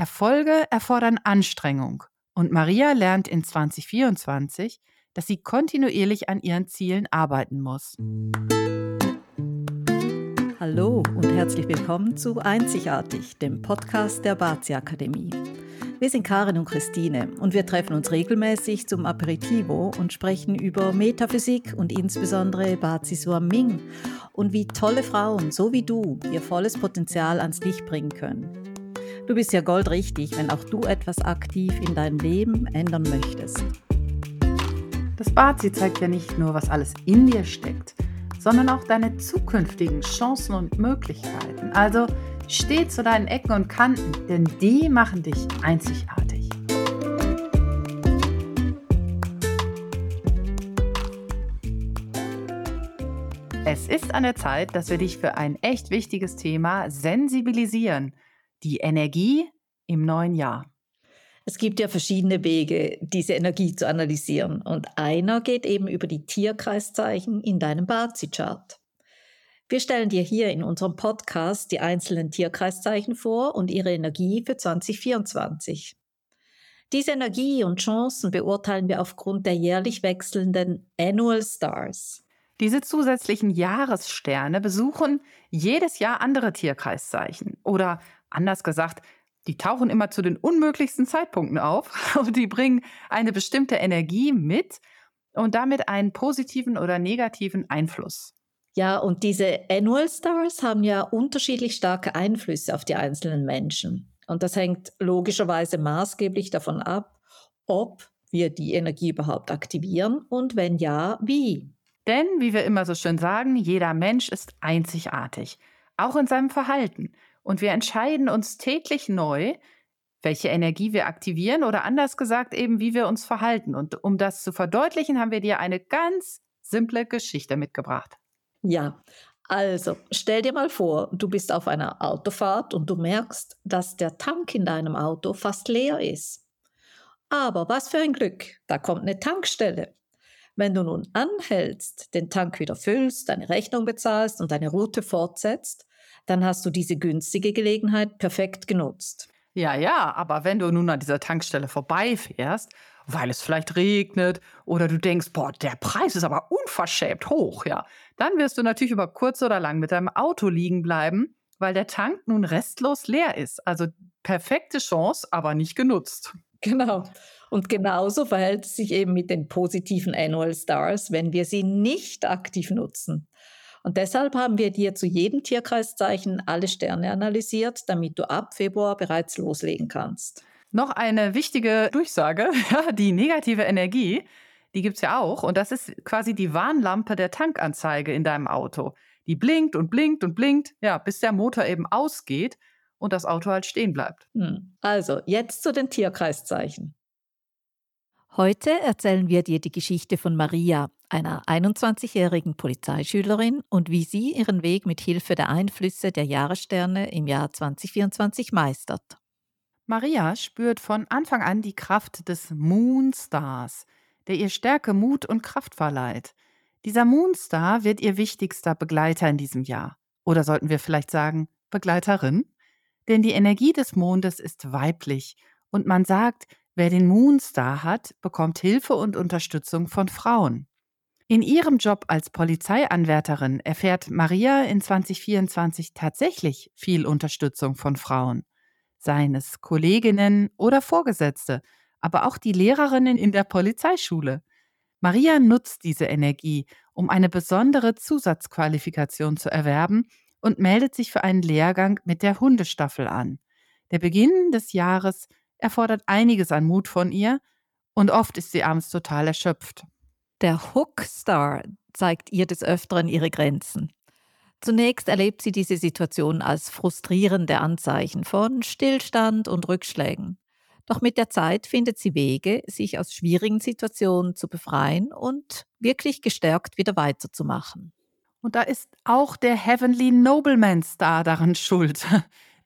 Erfolge erfordern Anstrengung und Maria lernt in 2024, dass sie kontinuierlich an ihren Zielen arbeiten muss. Hallo und herzlich willkommen zu Einzigartig, dem Podcast der Bazi Akademie. Wir sind Karin und Christine und wir treffen uns regelmäßig zum Aperitivo und sprechen über Metaphysik und insbesondere Bazi Ming und wie tolle Frauen, so wie du, ihr volles Potenzial ans Licht bringen können. Du bist ja goldrichtig, wenn auch du etwas aktiv in deinem Leben ändern möchtest. Das Bazi zeigt ja nicht nur, was alles in dir steckt, sondern auch deine zukünftigen Chancen und Möglichkeiten. Also Steh zu deinen Ecken und Kanten, denn die machen dich einzigartig. Es ist an der Zeit, dass wir dich für ein echt wichtiges Thema sensibilisieren. Die Energie im neuen Jahr. Es gibt ja verschiedene Wege, diese Energie zu analysieren. Und einer geht eben über die Tierkreiszeichen in deinem Bazi-Chart. Wir stellen dir hier in unserem Podcast die einzelnen Tierkreiszeichen vor und ihre Energie für 2024. Diese Energie und Chancen beurteilen wir aufgrund der jährlich wechselnden Annual Stars. Diese zusätzlichen Jahressterne besuchen jedes Jahr andere Tierkreiszeichen. Oder anders gesagt, die tauchen immer zu den unmöglichsten Zeitpunkten auf und die bringen eine bestimmte Energie mit und damit einen positiven oder negativen Einfluss. Ja, und diese Annual Stars haben ja unterschiedlich starke Einflüsse auf die einzelnen Menschen. Und das hängt logischerweise maßgeblich davon ab, ob wir die Energie überhaupt aktivieren und wenn ja, wie. Denn, wie wir immer so schön sagen, jeder Mensch ist einzigartig, auch in seinem Verhalten. Und wir entscheiden uns täglich neu, welche Energie wir aktivieren oder anders gesagt eben, wie wir uns verhalten. Und um das zu verdeutlichen, haben wir dir eine ganz simple Geschichte mitgebracht. Ja, also stell dir mal vor, du bist auf einer Autofahrt und du merkst, dass der Tank in deinem Auto fast leer ist. Aber was für ein Glück, da kommt eine Tankstelle. Wenn du nun anhältst, den Tank wieder füllst, deine Rechnung bezahlst und deine Route fortsetzt, dann hast du diese günstige Gelegenheit perfekt genutzt. Ja, ja, aber wenn du nun an dieser Tankstelle vorbeifährst weil es vielleicht regnet oder du denkst, boah, der Preis ist aber unverschämt hoch, ja, dann wirst du natürlich über kurz oder lang mit deinem Auto liegen bleiben, weil der Tank nun restlos leer ist. Also perfekte Chance, aber nicht genutzt. Genau. Und genauso verhält es sich eben mit den positiven Annual Stars, wenn wir sie nicht aktiv nutzen. Und deshalb haben wir dir zu jedem Tierkreiszeichen alle Sterne analysiert, damit du ab Februar bereits loslegen kannst. Noch eine wichtige Durchsage, die negative Energie, die gibt es ja auch. Und das ist quasi die Warnlampe der Tankanzeige in deinem Auto. Die blinkt und blinkt und blinkt, ja, bis der Motor eben ausgeht und das Auto halt stehen bleibt. Hm. Also, jetzt zu den Tierkreiszeichen. Heute erzählen wir dir die Geschichte von Maria, einer 21-jährigen Polizeischülerin und wie sie ihren Weg mit Hilfe der Einflüsse der Jahressterne im Jahr 2024 meistert. Maria spürt von Anfang an die Kraft des Moonstars, der ihr Stärke, Mut und Kraft verleiht. Dieser Moonstar wird ihr wichtigster Begleiter in diesem Jahr. Oder sollten wir vielleicht sagen, Begleiterin? Denn die Energie des Mondes ist weiblich und man sagt, wer den Moonstar hat, bekommt Hilfe und Unterstützung von Frauen. In ihrem Job als Polizeianwärterin erfährt Maria in 2024 tatsächlich viel Unterstützung von Frauen seien es Kolleginnen oder Vorgesetzte, aber auch die Lehrerinnen in der Polizeischule. Maria nutzt diese Energie, um eine besondere Zusatzqualifikation zu erwerben und meldet sich für einen Lehrgang mit der Hundestaffel an. Der Beginn des Jahres erfordert einiges an Mut von ihr und oft ist sie abends total erschöpft. Der Hookstar zeigt ihr des Öfteren ihre Grenzen. Zunächst erlebt sie diese Situation als frustrierende Anzeichen von Stillstand und Rückschlägen. Doch mit der Zeit findet sie Wege, sich aus schwierigen Situationen zu befreien und wirklich gestärkt wieder weiterzumachen. Und da ist auch der Heavenly Nobleman Star daran schuld.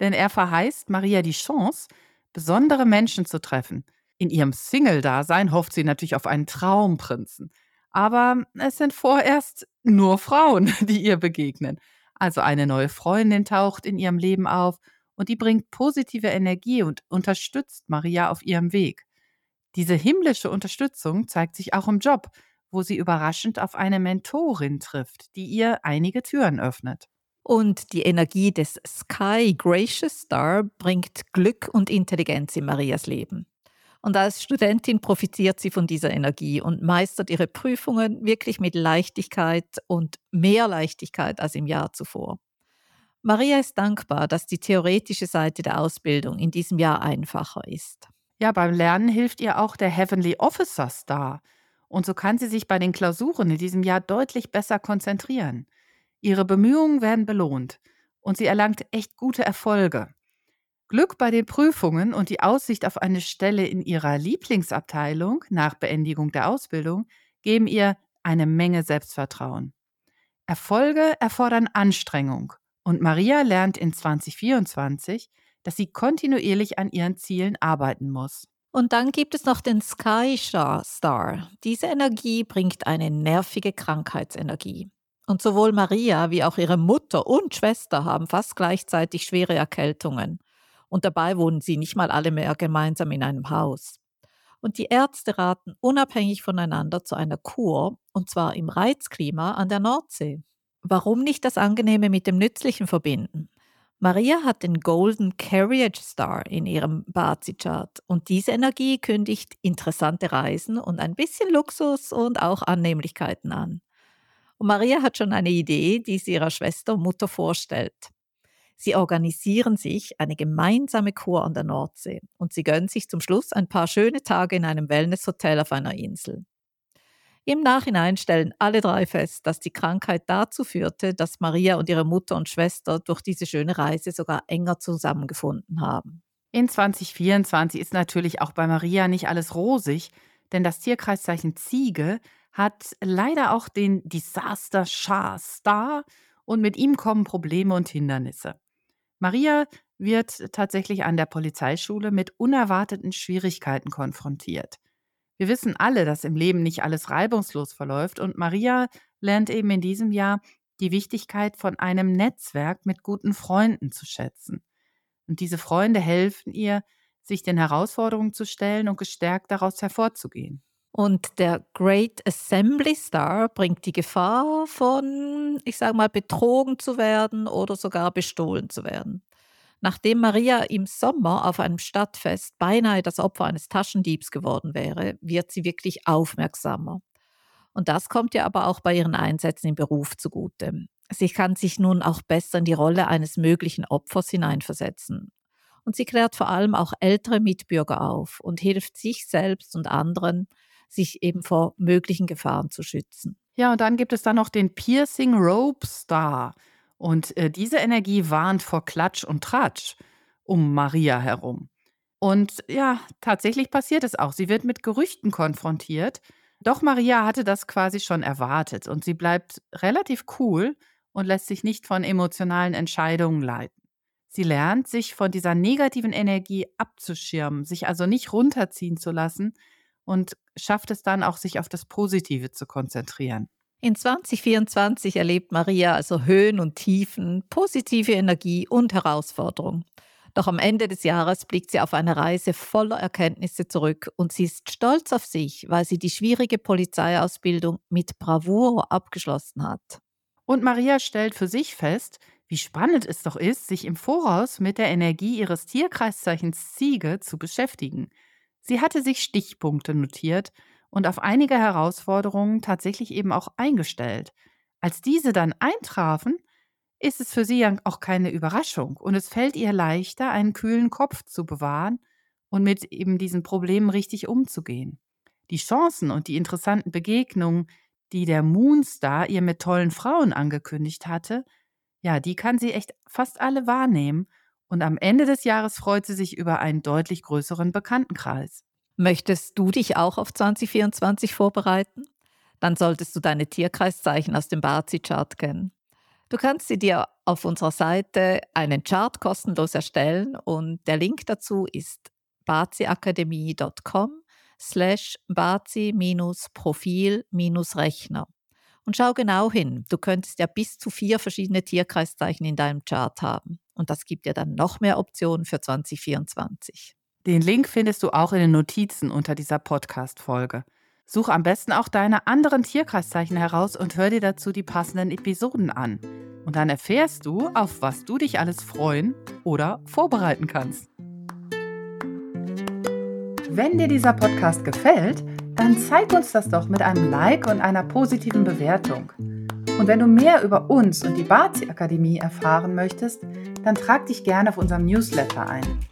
Denn er verheißt Maria die Chance, besondere Menschen zu treffen. In ihrem Single-Dasein hofft sie natürlich auf einen Traumprinzen. Aber es sind vorerst nur Frauen, die ihr begegnen. Also eine neue Freundin taucht in ihrem Leben auf und die bringt positive Energie und unterstützt Maria auf ihrem Weg. Diese himmlische Unterstützung zeigt sich auch im Job, wo sie überraschend auf eine Mentorin trifft, die ihr einige Türen öffnet. Und die Energie des Sky Gracious Star bringt Glück und Intelligenz in Marias Leben. Und als Studentin profitiert sie von dieser Energie und meistert ihre Prüfungen wirklich mit Leichtigkeit und mehr Leichtigkeit als im Jahr zuvor. Maria ist dankbar, dass die theoretische Seite der Ausbildung in diesem Jahr einfacher ist. Ja, beim Lernen hilft ihr auch der Heavenly Officer Star. Und so kann sie sich bei den Klausuren in diesem Jahr deutlich besser konzentrieren. Ihre Bemühungen werden belohnt und sie erlangt echt gute Erfolge. Glück bei den Prüfungen und die Aussicht auf eine Stelle in ihrer Lieblingsabteilung nach Beendigung der Ausbildung geben ihr eine Menge Selbstvertrauen. Erfolge erfordern Anstrengung und Maria lernt in 2024, dass sie kontinuierlich an ihren Zielen arbeiten muss. Und dann gibt es noch den Sky Star. Diese Energie bringt eine nervige Krankheitsenergie. Und sowohl Maria wie auch ihre Mutter und Schwester haben fast gleichzeitig schwere Erkältungen. Und dabei wohnen sie nicht mal alle mehr gemeinsam in einem Haus. Und die Ärzte raten unabhängig voneinander zu einer Kur, und zwar im Reizklima an der Nordsee. Warum nicht das Angenehme mit dem Nützlichen verbinden? Maria hat den Golden Carriage Star in ihrem Bazi-Chart und diese Energie kündigt interessante Reisen und ein bisschen Luxus und auch Annehmlichkeiten an. Und Maria hat schon eine Idee, die sie ihrer Schwester und Mutter vorstellt. Sie organisieren sich eine gemeinsame Kur an der Nordsee und sie gönnen sich zum Schluss ein paar schöne Tage in einem Wellnesshotel auf einer Insel. Im Nachhinein stellen alle drei fest, dass die Krankheit dazu führte, dass Maria und ihre Mutter und Schwester durch diese schöne Reise sogar enger zusammengefunden haben. In 2024 ist natürlich auch bei Maria nicht alles rosig, denn das Tierkreiszeichen Ziege hat leider auch den Disaster Shah Star und mit ihm kommen Probleme und Hindernisse. Maria wird tatsächlich an der Polizeischule mit unerwarteten Schwierigkeiten konfrontiert. Wir wissen alle, dass im Leben nicht alles reibungslos verläuft und Maria lernt eben in diesem Jahr die Wichtigkeit von einem Netzwerk mit guten Freunden zu schätzen. Und diese Freunde helfen ihr, sich den Herausforderungen zu stellen und gestärkt daraus hervorzugehen. Und der Great Assembly Star bringt die Gefahr von, ich sage mal, betrogen zu werden oder sogar bestohlen zu werden. Nachdem Maria im Sommer auf einem Stadtfest beinahe das Opfer eines Taschendiebs geworden wäre, wird sie wirklich aufmerksamer. Und das kommt ihr aber auch bei ihren Einsätzen im Beruf zugute. Sie kann sich nun auch besser in die Rolle eines möglichen Opfers hineinversetzen. Und sie klärt vor allem auch ältere Mitbürger auf und hilft sich selbst und anderen, sich eben vor möglichen Gefahren zu schützen. Ja, und dann gibt es dann noch den Piercing Rope Star. Und äh, diese Energie warnt vor Klatsch und Tratsch um Maria herum. Und ja, tatsächlich passiert es auch. Sie wird mit Gerüchten konfrontiert. Doch Maria hatte das quasi schon erwartet und sie bleibt relativ cool und lässt sich nicht von emotionalen Entscheidungen leiten. Sie lernt, sich von dieser negativen Energie abzuschirmen, sich also nicht runterziehen zu lassen und schafft es dann auch, sich auf das Positive zu konzentrieren. In 2024 erlebt Maria also Höhen und Tiefen, positive Energie und Herausforderung. Doch am Ende des Jahres blickt sie auf eine Reise voller Erkenntnisse zurück und sie ist stolz auf sich, weil sie die schwierige Polizeiausbildung mit Bravour abgeschlossen hat. Und Maria stellt für sich fest, wie spannend es doch ist, sich im Voraus mit der Energie ihres Tierkreiszeichens Ziege zu beschäftigen. Sie hatte sich Stichpunkte notiert und auf einige Herausforderungen tatsächlich eben auch eingestellt. Als diese dann eintrafen, ist es für sie ja auch keine Überraschung und es fällt ihr leichter, einen kühlen Kopf zu bewahren und mit eben diesen Problemen richtig umzugehen. Die Chancen und die interessanten Begegnungen, die der Moonstar ihr mit tollen Frauen angekündigt hatte, ja, die kann sie echt fast alle wahrnehmen und am Ende des Jahres freut sie sich über einen deutlich größeren Bekanntenkreis. Möchtest du dich auch auf 2024 vorbereiten? Dann solltest du deine Tierkreiszeichen aus dem Bazi-Chart kennen. Du kannst sie dir auf unserer Seite einen Chart kostenlos erstellen und der Link dazu ist baziakademie.com slash bazi-profil-rechner. Und schau genau hin, du könntest ja bis zu vier verschiedene Tierkreiszeichen in deinem Chart haben. Und das gibt dir dann noch mehr Optionen für 2024. Den Link findest du auch in den Notizen unter dieser Podcast-Folge. Such am besten auch deine anderen Tierkreiszeichen heraus und hör dir dazu die passenden Episoden an. Und dann erfährst du, auf was du dich alles freuen oder vorbereiten kannst. Wenn dir dieser Podcast gefällt, dann zeig uns das doch mit einem Like und einer positiven Bewertung. Und wenn du mehr über uns und die Bazi Akademie erfahren möchtest, dann trag dich gerne auf unserem Newsletter ein.